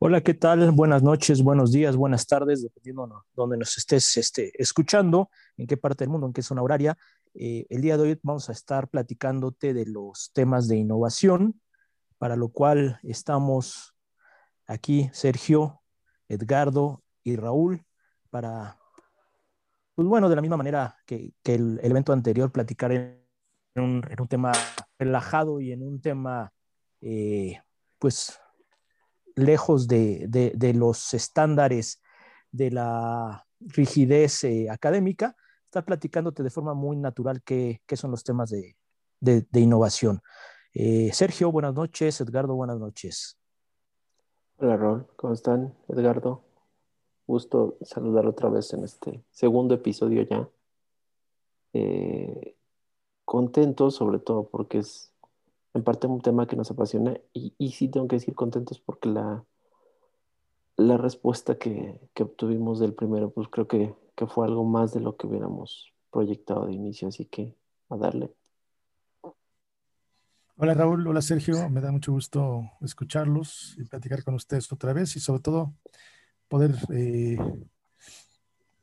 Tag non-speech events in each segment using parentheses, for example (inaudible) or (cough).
Hola, ¿qué tal? Buenas noches, buenos días, buenas tardes, dependiendo de donde nos estés este, escuchando, en qué parte del mundo, en qué zona horaria. Eh, el día de hoy vamos a estar platicándote de los temas de innovación, para lo cual estamos aquí Sergio, Edgardo y Raúl para, pues bueno, de la misma manera que, el, evento anterior, platicar en un, en un, tema relajado y en un tema, eh, pues lejos de, de, los estándares de la rigidez eh, académica, estar platicándote de forma muy natural qué, qué son los temas de, de innovación. Eh, Sergio, buenas noches. Edgardo, buenas noches. Hola, Rol. ¿Cómo están, Edgardo? Gusto saludar otra vez en este segundo episodio ya. Eh, contento sobre todo porque es en parte un tema que nos apasiona y, y sí tengo que decir contentos porque la, la respuesta que, que, obtuvimos del primero, pues creo que, que fue algo más de lo que hubiéramos proyectado de inicio, así que a darle. Hola Raúl, hola Sergio, me da mucho gusto escucharlos y platicar con ustedes otra vez y sobre todo poder eh,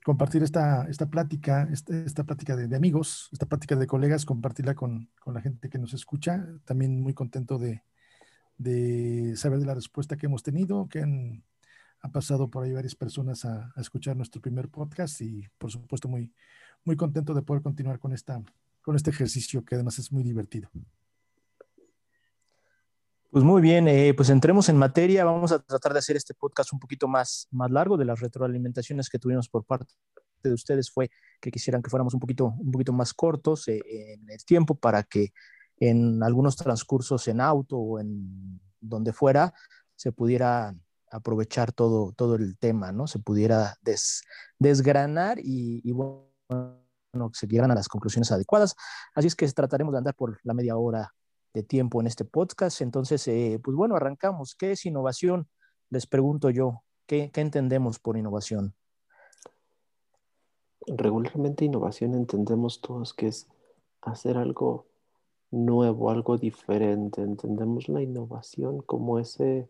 compartir esta, esta plática, esta, esta plática de, amigos, esta plática de colegas, compartirla con, con, la gente que nos escucha. También muy contento de, de saber de la respuesta que hemos tenido, que han, han pasado por ahí varias personas a, a, escuchar nuestro primer podcast y por supuesto muy, muy contento de poder continuar con, esta, con este ejercicio que además es muy divertido. Pues muy bien, eh, pues entremos en materia. Vamos a tratar de hacer este podcast un poquito más, más largo de las retroalimentaciones que tuvimos por parte de ustedes. Fue que quisieran que fuéramos un poquito, un poquito más cortos eh, en el tiempo para que en algunos transcursos en auto o en donde fuera se pudiera aprovechar todo, todo el tema, ¿no? Se pudiera des, desgranar y, bueno, se llegan a las conclusiones adecuadas. Así es que trataremos de andar por la media hora de tiempo en este podcast. Entonces, eh, pues bueno, arrancamos. ¿Qué es innovación? Les pregunto yo, ¿qué, ¿qué, entendemos por innovación? Regularmente innovación entendemos todos que es hacer algo nuevo, algo diferente. Entendemos la innovación como ese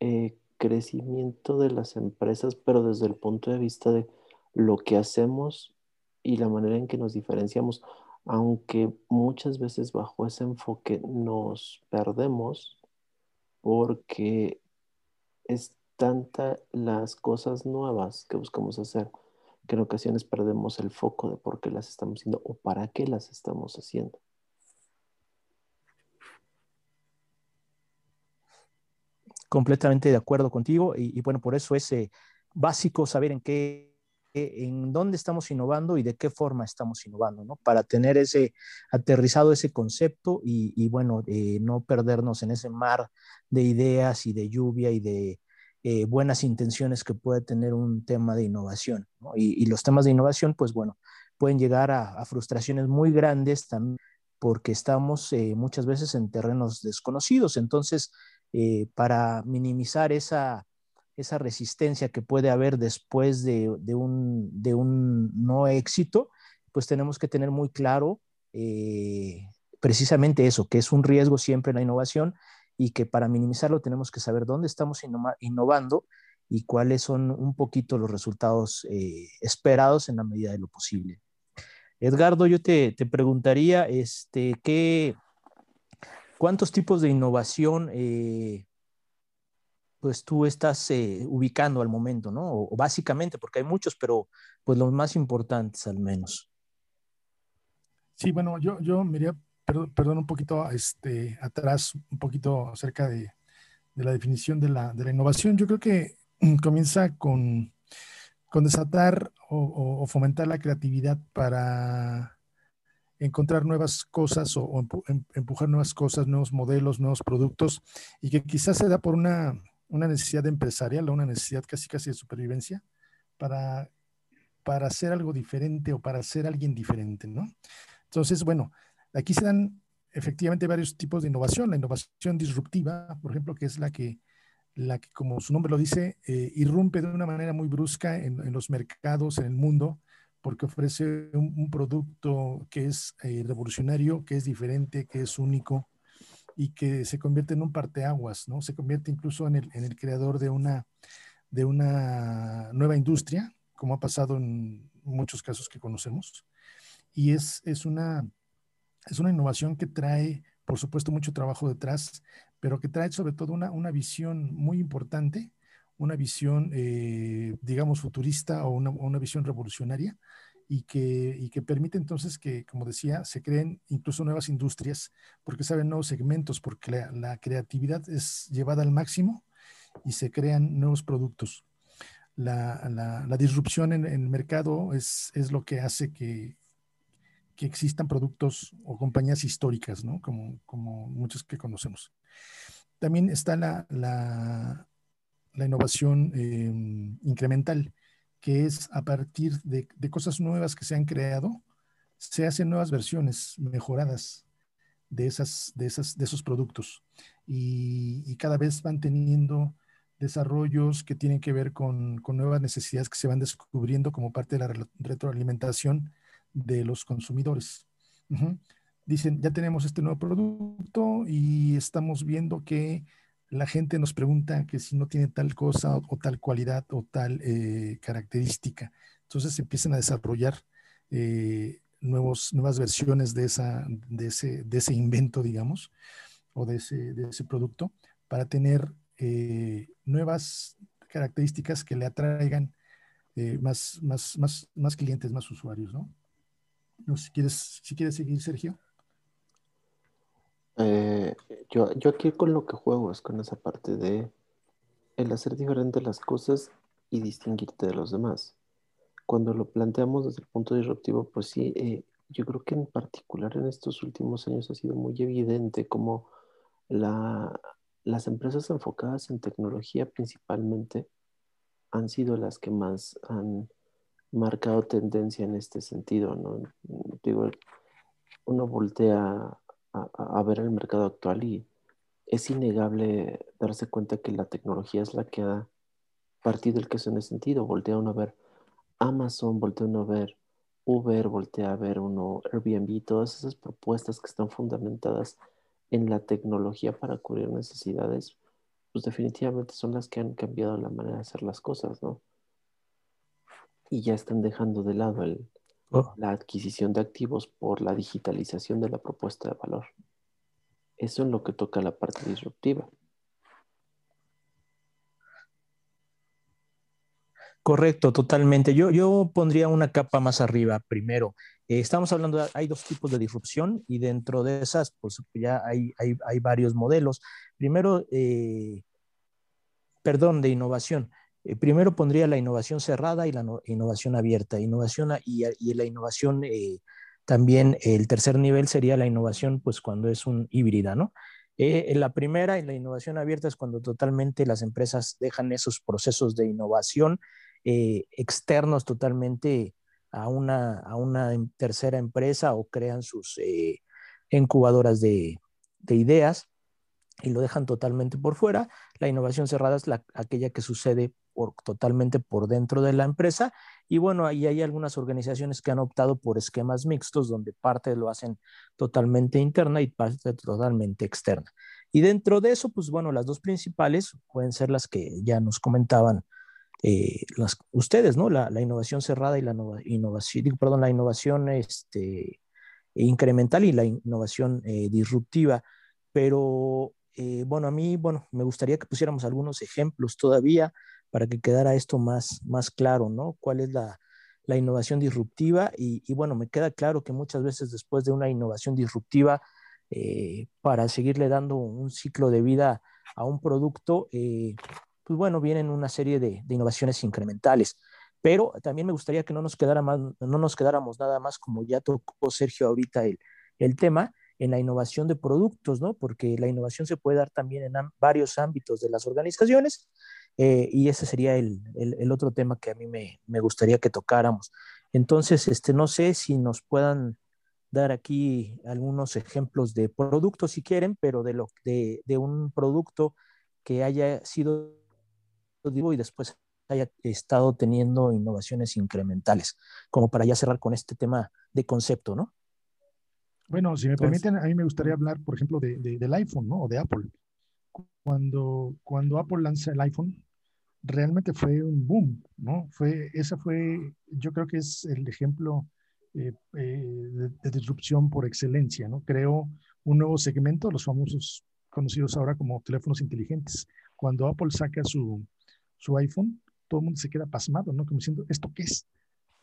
eh, crecimiento de las empresas, pero desde el punto de vista de lo que hacemos y la manera en que nos diferenciamos aunque muchas veces bajo ese enfoque nos perdemos porque es tanta las cosas nuevas que buscamos hacer que en ocasiones perdemos el foco de por qué las estamos haciendo o para qué las estamos haciendo. Completamente de acuerdo contigo y, bueno, por eso es básico saber en qué en dónde estamos innovando y de qué forma estamos innovando, ¿no? Para tener ese aterrizado ese concepto y, y bueno, eh, no perdernos en ese mar de ideas y de lluvia y de eh, buenas intenciones que puede tener un tema de innovación, ¿no? y, los temas de innovación, pues bueno, pueden llegar a, frustraciones muy grandes también porque estamos eh, muchas veces en terrenos desconocidos. Entonces, para minimizar esa esa resistencia que puede haber después de, un, no éxito, pues tenemos que tener muy claro eh, precisamente eso, que es un riesgo siempre la innovación y que para minimizarlo tenemos que saber dónde estamos innova innovando y cuáles son un poquito los resultados eh, esperados en la medida de lo posible. Edgardo, yo te, te preguntaría, este, ¿qué, ¿cuántos tipos de innovación eh, pues tú estás eh, ubicando al momento, ¿no? O, básicamente, porque hay muchos, pero pues los más importantes al menos. Sí, bueno, yo, yo me perdón, un poquito este, atrás, un poquito acerca de, de la definición de la, de la, innovación. Yo creo que comienza con, con desatar o, fomentar la creatividad para encontrar nuevas cosas o, o em, empujar nuevas cosas, nuevos modelos, nuevos productos, y que quizás se da por una una necesidad empresarial o una necesidad casi casi de supervivencia para, para hacer algo diferente o para ser alguien diferente, ¿no? Entonces, bueno, aquí se dan efectivamente varios tipos de innovación. La innovación disruptiva, por ejemplo, que es la que, la que como su nombre lo dice, eh, irrumpe de una manera muy brusca en, en, los mercados, en el mundo, porque ofrece un, producto que es eh, revolucionario, que es diferente, que es único, y que se convierte en un parteaguas, ¿no? Se convierte incluso en el, en el creador de una, de una nueva industria, como ha pasado en muchos casos que conocemos. Y es, es, una, es una innovación que trae, por supuesto, mucho trabajo detrás, pero que trae sobre todo una, una visión muy importante, una visión, eh, digamos, futurista o una, una visión revolucionaria y que, y que permite entonces que, como decía, se creen incluso nuevas industrias, porque saben nuevos segmentos, porque la, creatividad es llevada al máximo y se crean nuevos productos. La, la, disrupción en, el mercado es, es, lo que hace que, que, existan productos o compañías históricas, ¿no? Como, como muchos que conocemos. También está la, la innovación em, incremental, que es a partir de, cosas nuevas que se han creado, se hacen nuevas versiones mejoradas de, esas, de, esos productos. Y, cada vez van teniendo desarrollos que tienen que ver con, nuevas necesidades que se van descubriendo como parte de la retroalimentación de los consumidores. Dicen, ya tenemos este nuevo producto y estamos viendo que la gente nos pregunta que si no tiene tal cosa o, tal cualidad o tal eh, característica. Entonces empiezan a desarrollar eh, nuevos, nuevas versiones de, esa, de, ese, de ese invento, digamos, o de ese, de ese producto, para tener eh, nuevas características que le atraigan más, más, más, más clientes, más usuarios, ¿no? no si, quieres, si quieres seguir, Sergio. Eh, yo, yo aquí con lo que juego es con esa parte de el hacer diferente las cosas y distinguirte de los demás. Cuando lo planteamos desde el punto disruptivo, pues sí, eh, yo creo que en particular en estos últimos años ha sido muy evidente como la, las empresas enfocadas en tecnología principalmente han sido las que más han marcado tendencia en este sentido, ¿no? Digo, uno voltea a, ver el mercado actual y es innegable darse cuenta que la tecnología es la que ha partido el queso en ese sentido. Voltea uno a ver Amazon, voltea uno a ver Uber, voltea a ver uno Airbnb, todas esas propuestas que están fundamentadas en la tecnología para cubrir necesidades, pues definitivamente son las que han cambiado la manera de hacer las cosas, ¿no? Y ya están dejando de lado el, Oh. la adquisición de activos por la digitalización de la propuesta de valor. Eso es lo que toca la parte disruptiva. Correcto, totalmente. Yo, yo pondría una capa más arriba primero. Eh, estamos hablando, de, hay dos tipos de disrupción y dentro de esas, pues ya hay, hay, varios modelos. Primero, eh, perdón, de innovación. Eh, primero pondría la innovación cerrada y la innovación abierta. Innovación y, la innovación eh, también, el tercer nivel sería la innovación, pues cuando es un híbrida, ¿no? Eh, en la primera, en la innovación abierta, es cuando totalmente las empresas dejan esos procesos de innovación externos totalmente a una, a una em, tercera empresa o crean sus incubadoras de, de ideas y lo dejan totalmente por fuera. La innovación cerrada es la, aquella que sucede totalmente por dentro de la empresa. Y bueno, ahí hay algunas organizaciones que han optado por esquemas mixtos donde parte lo hacen totalmente interna y parte totalmente externa. Y dentro de eso, pues bueno, las dos principales pueden ser las que ya nos comentaban eh, ustedes, ¿no? La, innovación cerrada y la innovación, perdón, la innovación este, incremental y la innovación eh, disruptiva. Pero eh, bueno, a mí, bueno, me gustaría que pusiéramos algunos ejemplos todavía para que quedara esto más, más claro, ¿no? ¿Cuál es la, la innovación disruptiva? Y, bueno, me queda claro que muchas veces después de una innovación disruptiva, eh, para seguirle dando un ciclo de vida a un producto, eh, pues bueno, vienen una serie de, de, innovaciones incrementales. Pero también me gustaría que no nos, quedara más, no nos quedáramos nada más, como ya tocó Sergio ahorita el, el tema, en la innovación de productos, ¿no? Porque la innovación se puede dar también en varios ámbitos de las organizaciones eh, y ese sería el, el, otro tema que a mí me, me, gustaría que tocáramos. Entonces, este, no sé si nos puedan dar aquí algunos ejemplos de productos si quieren, pero de, lo, de, de un producto que haya sido y después haya estado teniendo innovaciones incrementales, como para ya cerrar con este tema de concepto, ¿no? Bueno, si me permiten, a mí me gustaría hablar, por ejemplo, de, del iPhone, ¿no? O de Apple. Cuando, cuando Apple lanza el iPhone, realmente fue un boom, ¿no? Fue, esa fue, yo creo que es el ejemplo eh, eh, de, disrupción por excelencia, ¿no? Creó un nuevo segmento, los famosos conocidos ahora como teléfonos inteligentes. Cuando Apple saca su, su iPhone, todo el mundo se queda pasmado, ¿no? Como diciendo, ¿esto qué es?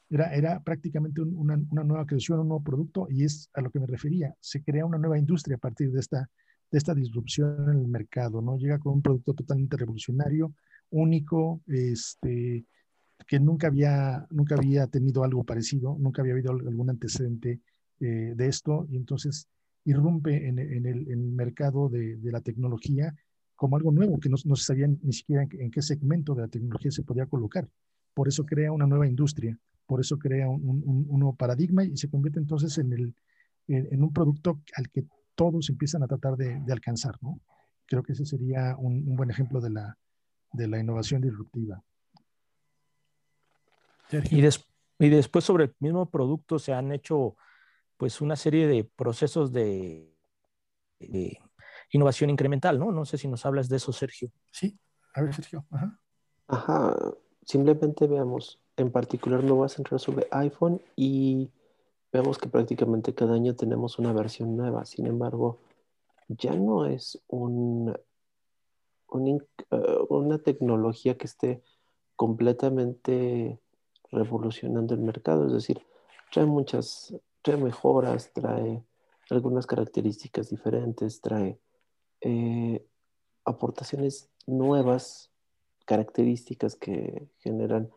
Era, era prácticamente una, una, nueva creación, un nuevo producto, y es a lo que me refería. Se crea una nueva industria a partir de esta, de esta disrupción en el mercado, ¿no? Llega con un producto totalmente revolucionario, único, este, que nunca había, nunca había tenido algo parecido, nunca había habido algún antecedente eh, de esto, y entonces irrumpe en, el, mercado de, la tecnología como algo nuevo, que no, se sabía ni siquiera en, qué segmento de la tecnología se podía colocar. Por eso crea una nueva industria, por eso crea un, un, un nuevo paradigma y se convierte entonces en, el, en, un producto al que todos empiezan a tratar de, de alcanzar, ¿no? Creo que ese sería un, buen ejemplo de la, de la innovación disruptiva. Y, y, después sobre el mismo producto se han hecho pues una serie de procesos de, innovación incremental, ¿no? No sé si nos hablas de eso, Sergio. Sí, a ver, Sergio. Ajá. Ajá, simplemente veamos, en particular me voy a centrar sobre iPhone y vemos que prácticamente cada año tenemos una versión nueva. Sin embargo, ya no es un, eh, una tecnología que esté completamente revolucionando el mercado. Es decir, trae muchas, trae mejoras, trae algunas características diferentes, trae eh, aportaciones nuevas, características que generan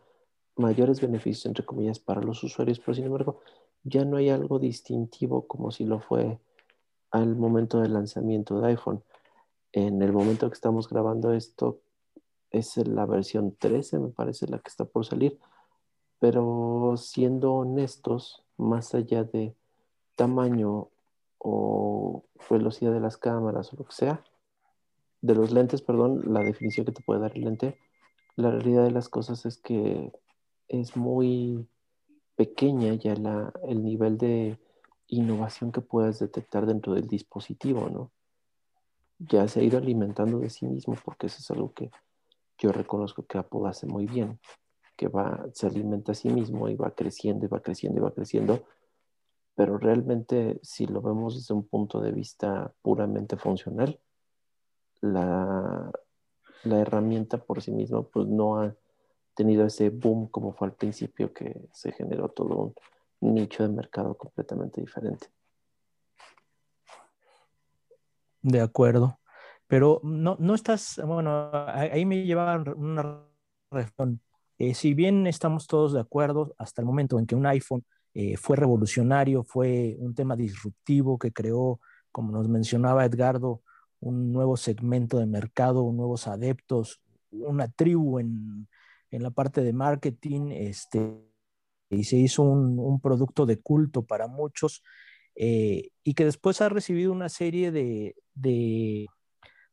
mayores beneficios, entre comillas, para los usuarios, pero sin embargo, ya no hay algo distintivo como si lo fue al momento del lanzamiento de iPhone. En el momento que estamos grabando esto, es la versión 13, me parece, la que está por salir. Pero siendo honestos, más allá de tamaño o velocidad de las cámaras o lo que sea, de los lentes, perdón, la definición que te puede dar el lente, la realidad de las cosas es que es muy pequeña ya el nivel de innovación que puedas detectar dentro del dispositivo, ¿no? Ya se ha ido alimentando de sí mismo porque eso es algo que yo reconozco que Apple hace muy bien, que va, se alimenta a sí mismo y va creciendo y va creciendo y va creciendo, pero realmente si lo vemos desde un punto de vista puramente funcional, la, la herramienta por sí misma pues no ha tenido ese boom como fue al principio que se generó todo un nicho de mercado completamente diferente. De acuerdo. Pero no, no estás, bueno, ahí me lleva una reflexión. Eh, si bien estamos todos de acuerdo hasta el momento en que un iPhone eh, fue revolucionario, fue un tema disruptivo que creó, como nos mencionaba Edgardo, un nuevo segmento de mercado, nuevos adeptos, una tribu en, en la parte de marketing, este, y se hizo un, un producto de culto para muchos, eh, y que después ha recibido una serie de, de,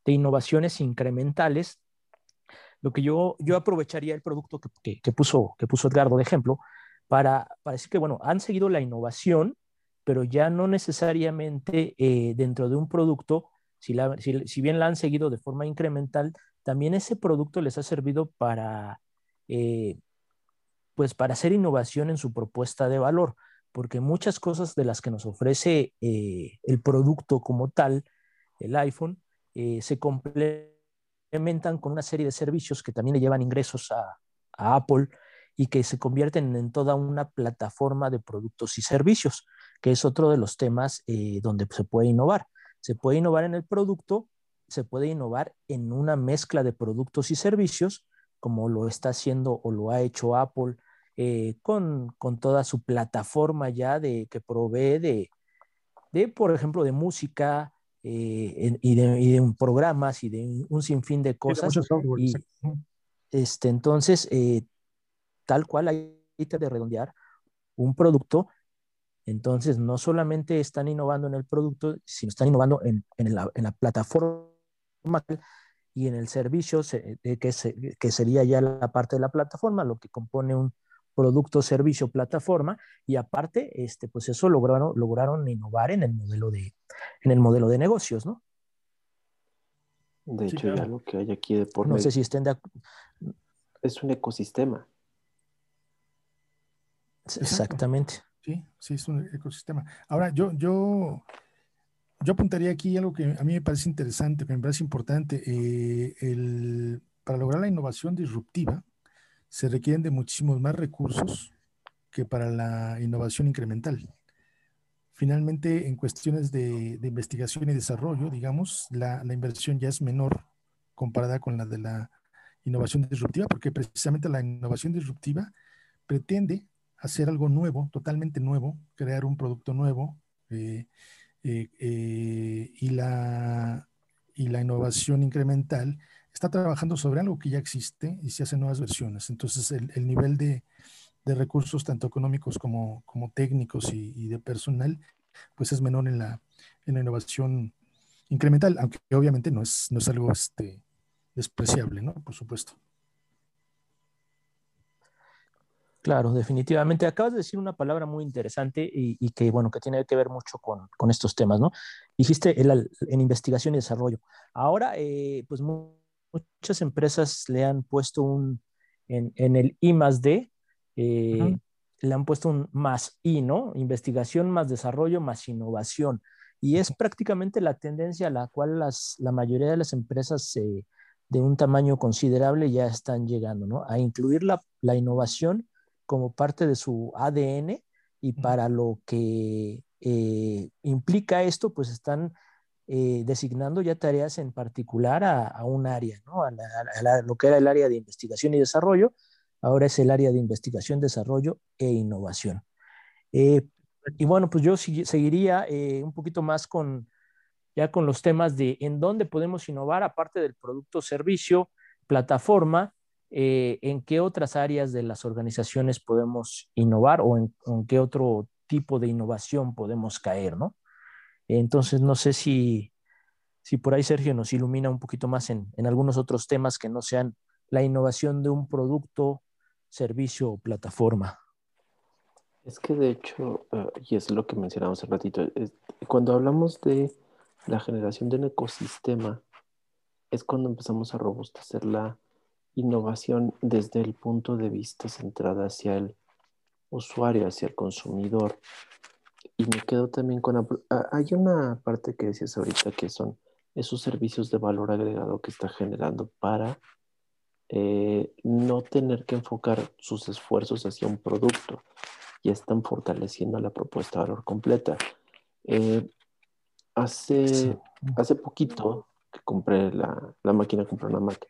de, innovaciones incrementales. Lo que yo, yo aprovecharía el producto que, que, que, puso, que puso Edgardo de ejemplo, para, para decir que, bueno, han seguido la innovación, pero ya no necesariamente eh, dentro de un producto, si, la, si, si, bien la han seguido de forma incremental, también ese producto les ha servido para, eh, pues para hacer innovación en su propuesta de valor, porque muchas cosas de las que nos ofrece eh, el producto como tal, el iPhone, eh, se complementan con una serie de servicios que también le llevan ingresos a, Apple y que se convierten en toda una plataforma de productos y servicios, que es otro de los temas donde se puede innovar. Se puede innovar en el producto, se puede innovar en una mezcla de productos y servicios, como lo está haciendo o lo ha hecho Apple eh, con, con, toda su plataforma ya de, que provee de, de por ejemplo, de música eh, y, de, y, de, programas y de un sinfín de cosas. y, este, entonces, eh, tal cual hay de redondear un producto, entonces no solamente están innovando en el producto, sino están innovando en, en, la, en la, plataforma y en el servicio, que, que, sería ya la parte de la plataforma, lo que compone un, producto, servicio, plataforma, y aparte, este, pues eso lograron, lograron innovar en el modelo de, en el modelo de negocios, ¿no? De hecho, ya lo que hay aquí de por No sé si estén de acuerdo. Es un ecosistema. Exactamente. Sí, sí, es un ecosistema. Ahora, yo, yo, yo apuntaría aquí algo que a mí me parece interesante, que me parece importante. Eh, el, para lograr la innovación disruptiva, se requieren de muchísimos más recursos que para la innovación incremental. Finalmente, en cuestiones de, investigación y desarrollo, digamos, la, inversión ya es menor comparada con la de la innovación disruptiva, porque precisamente la innovación disruptiva pretende hacer algo nuevo, totalmente nuevo, crear un producto nuevo, eh, eh, eh, y, la, y la innovación incremental está trabajando sobre algo que ya existe y se hacen nuevas versiones. Entonces, el, nivel de, recursos, tanto económicos como, como técnicos y, de personal, pues es menor en la, en la innovación incremental, aunque obviamente no es, no es algo este, despreciable, ¿no? Por supuesto. Claro, definitivamente. Acabas de decir una palabra muy interesante y, que, bueno, que tiene que ver mucho con, con estos temas, ¿no? Dijiste el, en investigación y desarrollo. Ahora, eh, pues muchas empresas le han puesto un, en, en el I más D, eh, le han puesto un más I, ¿no? Investigación más desarrollo más innovación. Y es prácticamente la tendencia a la cual las, la mayoría de las empresas eh, de un tamaño considerable ya están llegando, ¿no? A incluir la, la innovación como parte de su ADN y para lo que eh, implica esto, pues están eh, designando ya tareas en particular a, un área, ¿no? A, lo que era el área de investigación y desarrollo, ahora es el área de investigación, desarrollo e innovación. Eh, y bueno, pues yo seguiría eh, un poquito más con ya con los temas de en dónde podemos innovar, aparte del producto, servicio, plataforma, en qué otras áreas de las organizaciones podemos innovar o en, qué otro tipo de innovación podemos caer, ¿no? Entonces, no sé si, si por ahí Sergio nos ilumina un poquito más en, algunos otros temas que no sean la innovación de un producto, servicio o plataforma. Es que de hecho, eh, y es lo que mencionamos hace ratito, cuando hablamos de la generación de un ecosistema, es cuando empezamos a robustecer la innovación desde el punto de vista centrada hacia el usuario, hacia el consumidor, y me quedo también con... Ah, hay una parte que decías ahorita que son esos servicios de valor agregado que está generando para eh, no tener que enfocar sus esfuerzos hacia un producto. y están fortaleciendo la propuesta de valor completa. Eh, hace, hace poquito que compré la, la máquina, compré una Mac.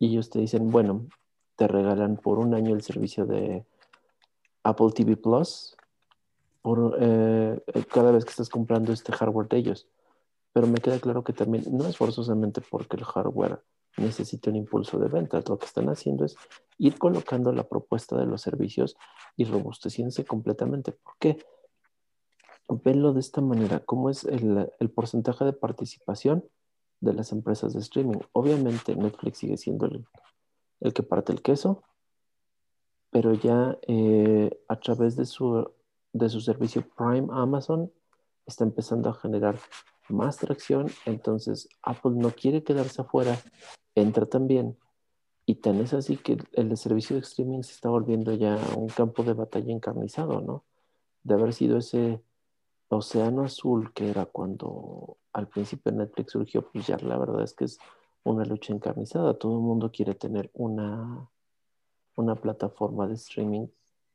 Y ellos te dicen, bueno, te regalan por un año el servicio de Apple TV Plus por eh, eh, cada vez que estás comprando este hardware de ellos. Pero me queda claro que también no es forzosamente porque el hardware necesite un impulso de venta. Lo que están haciendo es ir colocando la propuesta de los servicios y robusteciéndose completamente. ¿Por qué? Venlo de esta manera. ¿Cómo es el, porcentaje de participación de las empresas de streaming? Obviamente Netflix sigue siendo el, que parte el queso, pero ya eh, a través de su de su servicio Prime Amazon está empezando a generar más tracción, entonces Apple no quiere quedarse afuera, entra también. Y tan es así que el servicio de streaming se está volviendo ya un campo de batalla encarnizado, ¿no? De haber sido ese océano azul que era cuando al principio Netflix surgió, pues ya la verdad es que es una lucha encarnizada. Todo el mundo quiere tener una, una plataforma de streaming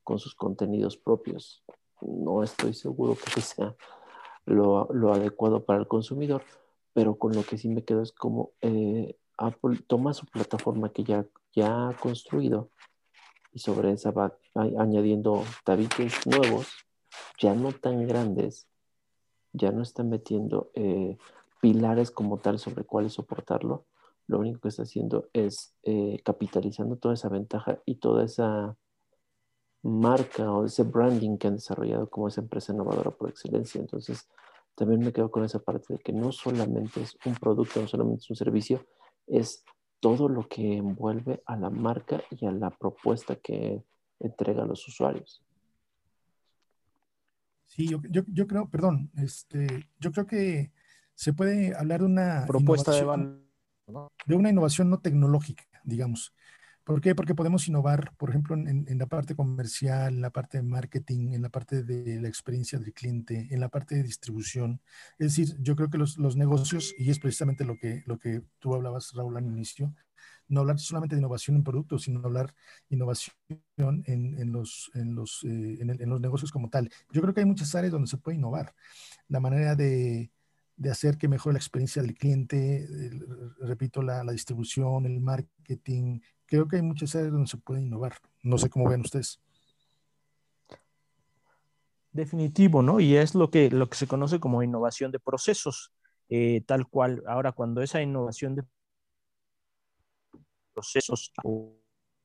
con sus contenidos propios no estoy seguro que (laughs) sea lo, adecuado para el consumidor, pero con lo que sí me quedo es como eh, Apple toma su plataforma que ya, ya ha construido y sobre esa va añadiendo tabiques nuevos, ya no tan grandes, ya no está metiendo eh, pilares como tal sobre cuáles soportarlo. Lo único que está haciendo es eh, capitalizando toda esa ventaja y toda esa marca o ese branding que han desarrollado como esa empresa innovadora por excelencia. Entonces, también me quedo con esa parte de que no solamente es un producto, no solamente es un servicio, es todo lo que envuelve a la marca y a la propuesta que entrega a los usuarios. Sí, yo, yo, creo, perdón, este, yo creo que se puede hablar de una propuesta de, de una innovación no tecnológica, digamos. ¿Por qué? Porque podemos innovar, por ejemplo, en, la parte comercial, en la parte de marketing, en la parte de la experiencia del cliente, en la parte de distribución. Es decir, yo creo que los, negocios, y es precisamente lo que, lo que tú hablabas, Raúl, al inicio, no hablar solamente de innovación en productos, sino hablar innovación en, los, en, los, eh, en, los negocios como tal. Yo creo que hay muchas áreas donde se puede innovar. La manera de, de hacer que mejore la experiencia del cliente, repito, la, la, distribución, el marketing, creo que hay muchas áreas donde se puede innovar. No sé cómo ven ustedes. Definitivo, ¿no? Y es lo que, lo que se conoce como innovación de procesos, eh, tal cual. Ahora, cuando esa innovación de procesos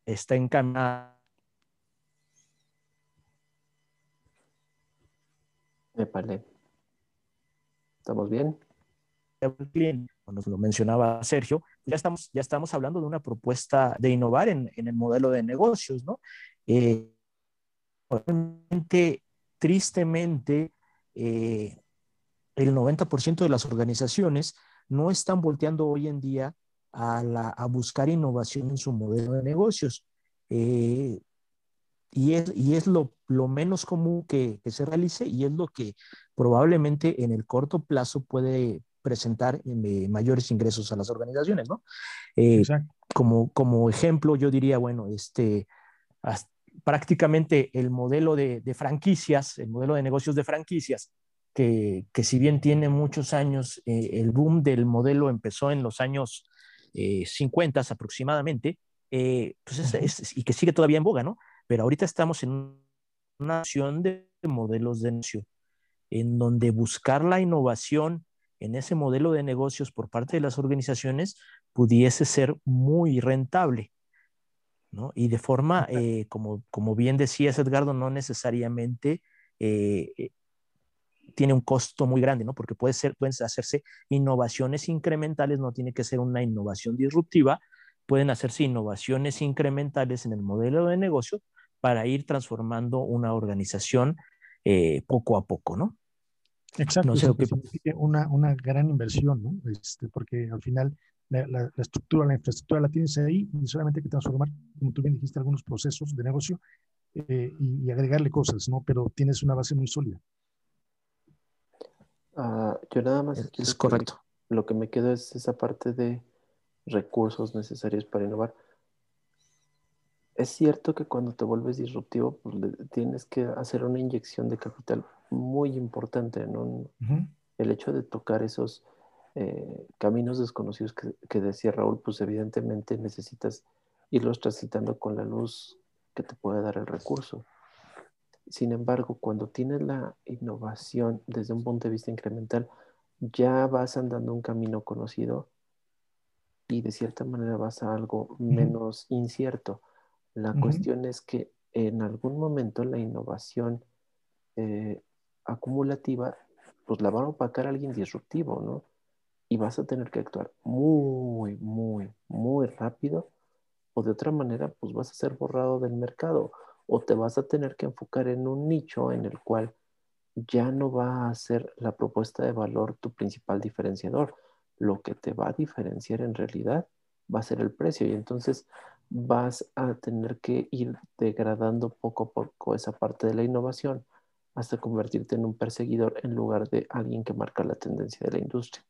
está encaminada. Vale. ¿Estamos bien? nos lo mencionaba Sergio, ya estamos, ya estamos hablando de una propuesta de innovar en, en el modelo de negocios, ¿no? Eh, tristemente, eh, el 90% de las organizaciones no están volteando hoy en día a, la, a buscar innovación en su modelo de negocios. Eh, y es, y es lo, lo menos común que, que, se realice y es lo que probablemente en el corto plazo puede, presentar eh, mayores ingresos a las organizaciones, ¿no? Eh, como, como ejemplo, yo diría, bueno, este, prácticamente el modelo de, franquicias, el modelo de negocios de franquicias, que, que si bien tiene muchos años, eh, el boom del modelo empezó en los años 50 aproximadamente, pues y que sigue todavía en boga, ¿no? Pero ahorita estamos en una acción de modelos de negocio, en donde buscar la innovación en ese modelo de negocios por parte de las organizaciones pudiese ser muy rentable. ¿no? Y de forma, eh, como, como bien decías, Edgardo, no necesariamente eh, eh, tiene un costo muy grande, ¿no? porque puede ser, pueden hacerse innovaciones incrementales, no tiene que ser una innovación disruptiva, pueden hacerse innovaciones incrementales en el modelo de negocio para ir transformando una organización poco a poco, ¿no? Exacto, no que una, una gran inversión, ¿no? Este, porque al final la, la, estructura, la infraestructura la tienes ahí y solamente hay que transformar, como tú bien dijiste, algunos procesos de negocio eh, y, agregarle cosas, ¿no? Pero tienes una base muy sólida. Uh, yo nada más. Es, correcto. lo que me queda es esa parte de recursos necesarios para innovar. Es cierto que cuando te vuelves disruptivo, pues, tienes que hacer una inyección de capital muy importante, ¿no? El hecho de tocar esos eh, caminos desconocidos que, decía Raúl, pues evidentemente necesitas irlos transitando con la luz que te puede dar el recurso. Sin embargo, cuando tienes la innovación desde un punto de vista incremental, ya vas andando un camino conocido y de cierta manera vas a algo menos incierto. La cuestión es que en algún momento la innovación eh, acumulativa, pues la va a opacar a alguien disruptivo, ¿no? Y vas a tener que actuar muy, muy, muy rápido o de otra manera, pues vas a ser borrado del mercado o te vas a tener que enfocar en un nicho en el cual ya no va a ser la propuesta de valor tu principal diferenciador. Lo que te va a diferenciar en realidad va a ser el precio y entonces vas a tener que ir degradando poco a poco esa parte de la innovación hasta convertirte en un perseguidor en lugar de alguien que marca la tendencia de la industria.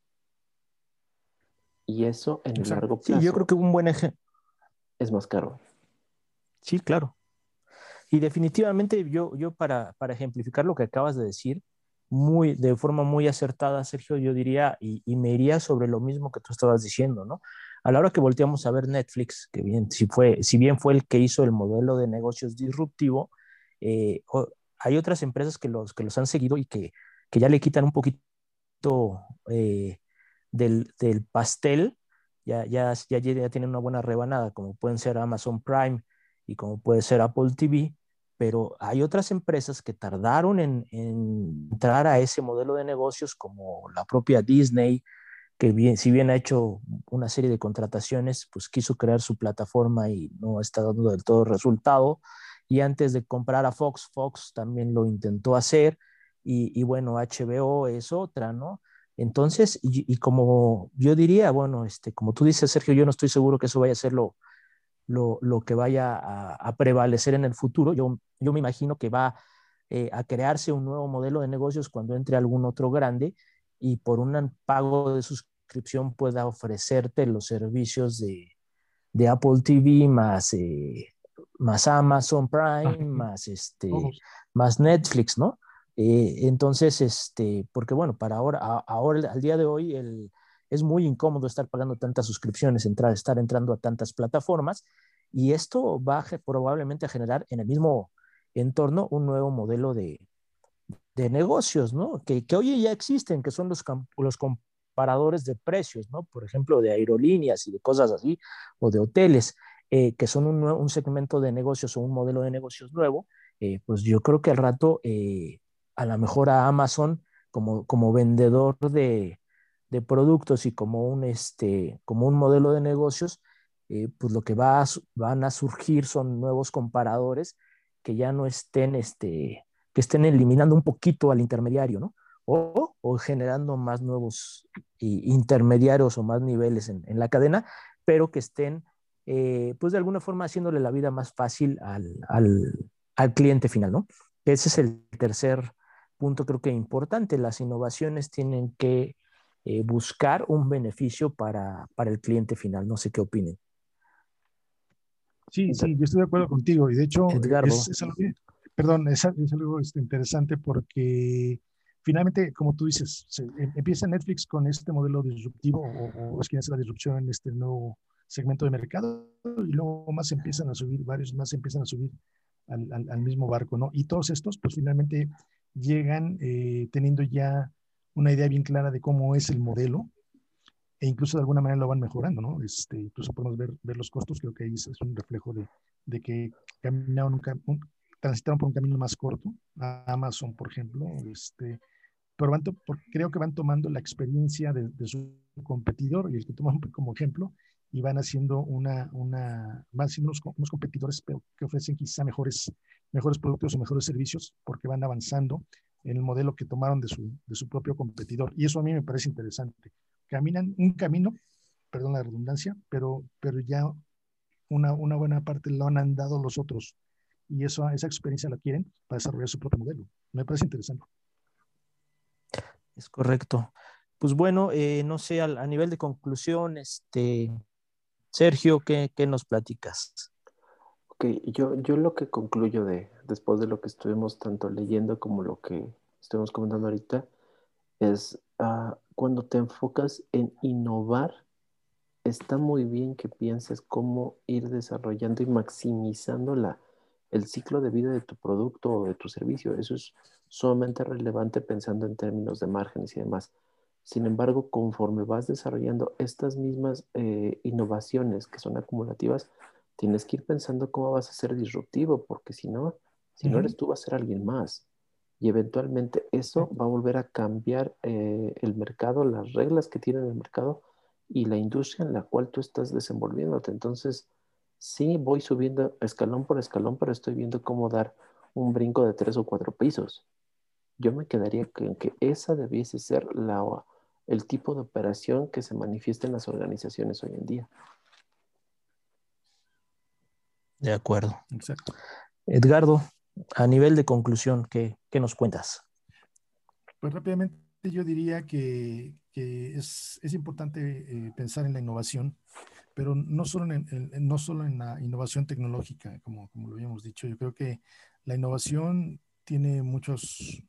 Y eso en el largo plazo. Sí, yo creo que un buen ejemplo. Es más caro. Sí, claro. Y definitivamente yo, yo para, para, ejemplificar lo que acabas de decir, muy, de forma muy acertada, Sergio, yo diría, y, me iría sobre lo mismo que tú estabas diciendo, ¿no? A la hora que volteamos a ver Netflix, que bien, si, fue, si bien fue el que hizo el modelo de negocios disruptivo, eh, hay otras empresas que los, que los han seguido y que, que ya le quitan un poquito eh, del, del, pastel, ya, ya, ya, ya tienen una buena rebanada, como pueden ser Amazon Prime y como puede ser Apple TV, pero hay otras empresas que tardaron en, en, entrar a ese modelo de negocios, como la propia Disney, que bien, si bien ha hecho una serie de contrataciones, pues quiso crear su plataforma y no está dando del todo resultado y antes de comprar a Fox, Fox también lo intentó hacer y, bueno, HBO es otra, ¿no? Entonces, y, como yo diría, bueno, este, como tú dices, Sergio, yo no estoy seguro que eso vaya a ser lo, lo, que vaya a, prevalecer en el futuro. Yo, yo me imagino que va eh, a crearse un nuevo modelo de negocios cuando entre algún otro grande y por un pago de suscripción pueda ofrecerte los servicios de, de Apple TV más, eh, más Amazon Prime, más, este, más Netflix, ¿no? Eh, entonces, este, porque bueno, para ahora, ahora, al día de hoy, el, es muy incómodo estar pagando tantas suscripciones, entrar, estar entrando a tantas plataformas, y esto va probablemente a generar en el mismo entorno un nuevo modelo de, de negocios, ¿no? Que, que, hoy ya existen, que son los, los comparadores de precios, ¿no? Por ejemplo, de aerolíneas y de cosas así, o de hoteles, eh, que son un, un, segmento de negocios o un modelo de negocios nuevo, eh, pues yo creo que al rato, eh, a lo mejor a Amazon, como, como vendedor de, de productos y como un, este, como un modelo de negocios, pues lo que va van a surgir son nuevos comparadores que ya no estén, este, que estén eliminando un poquito al intermediario, ¿no? O, o generando más nuevos intermediarios o más niveles en, en la cadena, pero que estén, eh, pues de alguna forma haciéndole la vida más fácil al, al, al cliente final, ¿no? Ese es el tercer punto creo que importante. Las innovaciones tienen que eh, buscar un beneficio para, para, el cliente final. No sé qué opinen. Sí, sí, yo estoy de acuerdo contigo. Y de hecho, es, algo, perdón, es, algo este, interesante porque finalmente, como tú dices, em, empieza Netflix con este modelo disruptivo o, o es quien hace la disrupción en este nuevo segmento de mercado y luego más empiezan a subir, varios más empiezan a subir al, al, mismo barco, ¿no? Y todos estos, pues finalmente llegan eh, teniendo ya una idea bien clara de cómo es el modelo e incluso de alguna manera lo van mejorando, ¿no? Este, incluso podemos ver, ver los costos, creo que ahí es, un reflejo de, de que caminaron un, transitaron por un camino más corto, Amazon, por ejemplo, este, pero van creo que van tomando la experiencia de, su competidor y el que toman (laughs) como ejemplo y van haciendo una, una van siendo unos, competidores que ofrecen quizá mejores, mejores productos o mejores servicios porque van avanzando en el modelo que tomaron de su, de su propio competidor. Y eso a mí me parece interesante caminan un camino, perdón la redundancia, pero, pero ya una, una buena parte lo han andado los otros y eso, esa experiencia la quieren para desarrollar su propio modelo. Me parece interesante. Es correcto. Pues bueno, eh, no sé, a, a, nivel de conclusión, este, Sergio, ¿qué, ¿qué, nos platicas? Ok, yo, yo lo que concluyo de, después de lo que estuvimos tanto leyendo como lo que estuvimos comentando ahorita, es uh, cuando te enfocas en innovar, está muy bien que pienses cómo ir desarrollando y maximizando la, el ciclo de vida de tu producto o de tu servicio. Eso es sumamente relevante pensando en términos de márgenes y demás. Sin embargo, conforme vas desarrollando estas mismas eh, innovaciones que son acumulativas, tienes que ir pensando cómo vas a ser disruptivo, porque si no, si no eres tú, va a ser alguien más y eventualmente eso va a volver a cambiar eh, el mercado, las reglas que tiene el mercado y la industria en la cual tú estás desenvolviéndote. Entonces, sí voy subiendo escalón por escalón, pero estoy viendo cómo dar un brinco de tres o cuatro pisos. Yo me quedaría con que esa debiese ser la, el tipo de operación que se manifiesta en las organizaciones hoy en día. De acuerdo. Exacto. Edgardo, a nivel de conclusión, ¿qué, qué nos cuentas? Pues rápidamente yo diría que, que es, es, importante eh, pensar en la innovación, pero no solo en, en, no solo en la innovación tecnológica, como, como lo habíamos dicho. Yo creo que la innovación tiene muchos,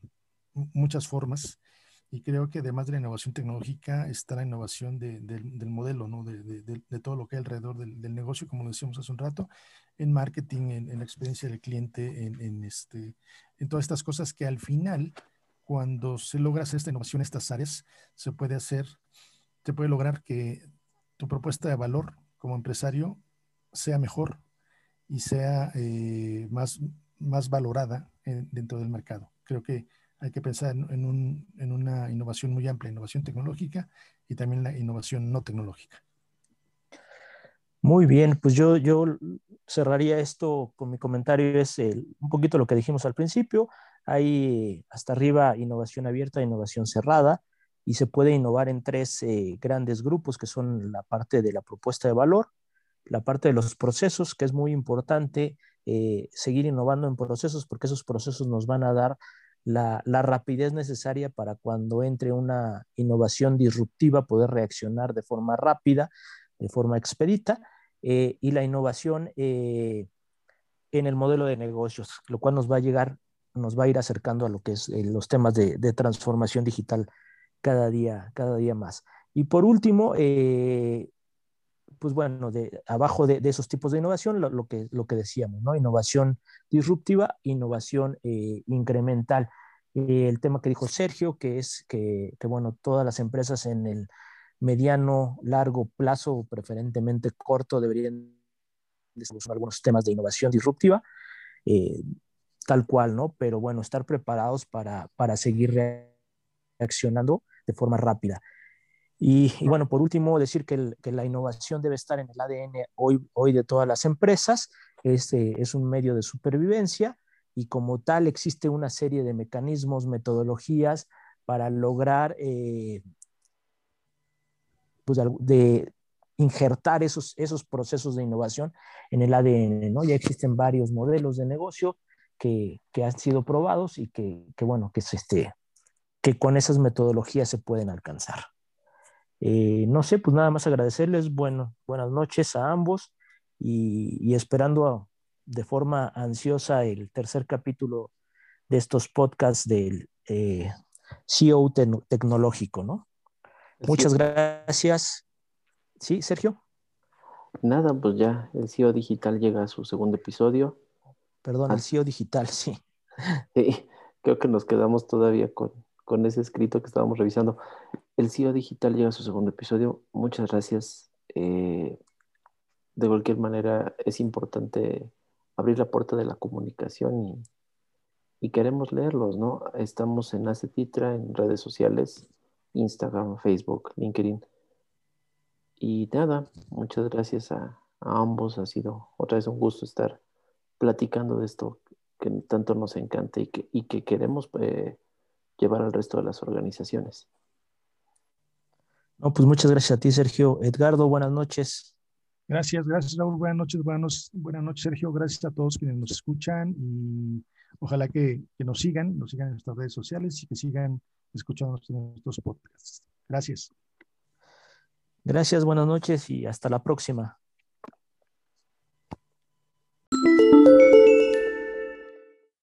muchas formas y creo que además de la innovación tecnológica está la innovación de, de, del modelo, ¿no? de, de, todo lo que hay alrededor del, del, negocio, como decíamos hace un rato, en marketing, en, en la experiencia del cliente, en, en, este, en todas estas cosas que al final, cuando se logra hacer esta innovación en estas áreas, se puede hacer, se puede lograr que tu propuesta de valor como empresario sea mejor y sea eh, más, más valorada dentro del mercado. Creo que hay que pensar en, un, en, una innovación muy amplia, innovación tecnológica y también la innovación no tecnológica. Muy bien, pues yo, yo cerraría esto con mi comentario, es un poquito lo que dijimos al principio, hay hasta arriba innovación abierta, innovación cerrada, y se puede innovar en tres eh, grandes grupos, que son la parte de la propuesta de valor, la parte de los procesos, que es muy importante eh, seguir innovando en procesos, porque esos procesos nos van a dar la, rapidez necesaria para cuando entre una innovación disruptiva poder reaccionar de forma rápida, de forma expedita, eh, y la innovación en el modelo de negocios, lo cual nos va a llegar, nos va a ir acercando a lo que es los temas de, de transformación digital cada día, cada día más. Y por último, eh, pues bueno, de, abajo de, esos tipos de innovación, lo, que, lo que decíamos, ¿no? Innovación disruptiva, innovación eh, incremental. Eh, el tema que dijo Sergio, que es que, que, bueno, todas las empresas en el mediano, largo plazo, preferentemente corto, deberían solucionar algunos temas de innovación disruptiva, tal cual, ¿no? Pero bueno, estar preparados para, para seguir reaccionando de forma rápida. Y, bueno, por último, decir que, la innovación debe estar en el ADN hoy, hoy de todas las empresas. Este es un medio de supervivencia y como tal existe una serie de mecanismos, metodologías para lograr eh, pues, de injertar esos, esos procesos de innovación en el ADN. ¿no? Ya existen varios modelos de negocio que, que han sido probados y que, que bueno, que es este, que con esas metodologías se pueden alcanzar. Eh, no sé, pues nada más agradecerles, bueno, buenas noches a ambos y, esperando de forma ansiosa el tercer capítulo de estos podcasts del eh, CEO tecnológico, ¿no? Muchas gracias. Sí, Sergio. Nada, pues ya el CEO digital llega a su segundo episodio. Perdón, el CEO digital, (laughs) sí. Sí, creo que nos quedamos todavía con, con ese escrito que estábamos revisando. El CEO Digital llega a su segundo episodio. Muchas gracias. Eh, de cualquier manera, es importante abrir la puerta de la comunicación y, queremos leerlos, ¿no? Estamos en Acetitra, en redes sociales, Instagram, Facebook, LinkedIn. Y nada, muchas gracias a, ambos. Ha sido otra vez un gusto estar platicando de esto que tanto nos encanta y que, y que queremos eh, llevar al resto de las organizaciones. No, pues muchas gracias a ti, Sergio. Edgardo, buenas noches. Gracias, gracias, Raúl. Buenas noches, buenas, buenas noches, Sergio. Gracias a todos quienes nos escuchan y ojalá que, nos sigan, nos sigan en nuestras redes sociales y que sigan escuchando nuestros podcasts. Gracias. Gracias, buenas noches y hasta la próxima.